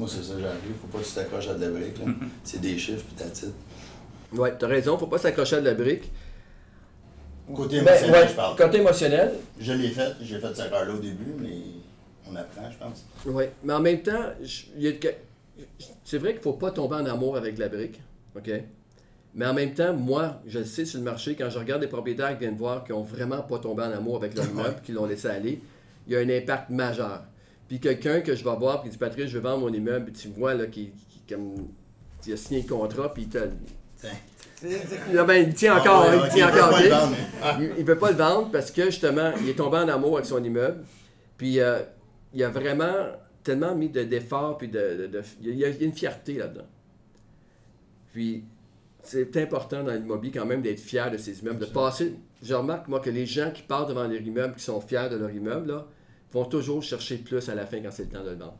Moi, c'est ça, j'arrive. Faut pas que tu t'accroches à de la brique. là. c'est des chiffres, puis t'as titre. Ouais, t'as raison, faut pas s'accrocher à de la brique. Côté Ben, émotionnel, ouais, je parle. côté émotionnel, Je l'ai fait, j'ai fait cette erreur-là au début, mais on apprend, je pense. Oui, mais en même temps, je- il y a que- c'est vrai qu'il ne faut pas tomber en amour avec la brique, OK? Mais en même temps, moi, je le sais sur le marché, quand je regarde des propriétaires qui viennent voir qui n'ont vraiment pas tombé en amour avec leur immeuble, qui l'ont laissé aller, il y a un impact majeur. Puis quelqu'un que je vais voir, puis il dit Patrick, je veux vendre mon immeuble, puis tu vois là, qui, qui- comme, il a signé le contrat, puis il te. Là, ben, il tient encore, Ah ouais, il tient encore. pas OK? le vendre, mais- Il- ne peut pas le vendre parce que justement, il est tombé en amour avec son immeuble. Puis euh, il a vraiment tellement mis de- d'efforts, puis de, de- de- il, y a, il y a une fierté là-dedans. Puis c'est important dans l'immobilier quand même d'être fier de ses immeubles, de passer. Je remarque moi que les gens qui partent devant leur immeuble, qui sont fiers de leur immeuble, là, vont toujours chercher plus à la fin quand c'est le temps de le vendre.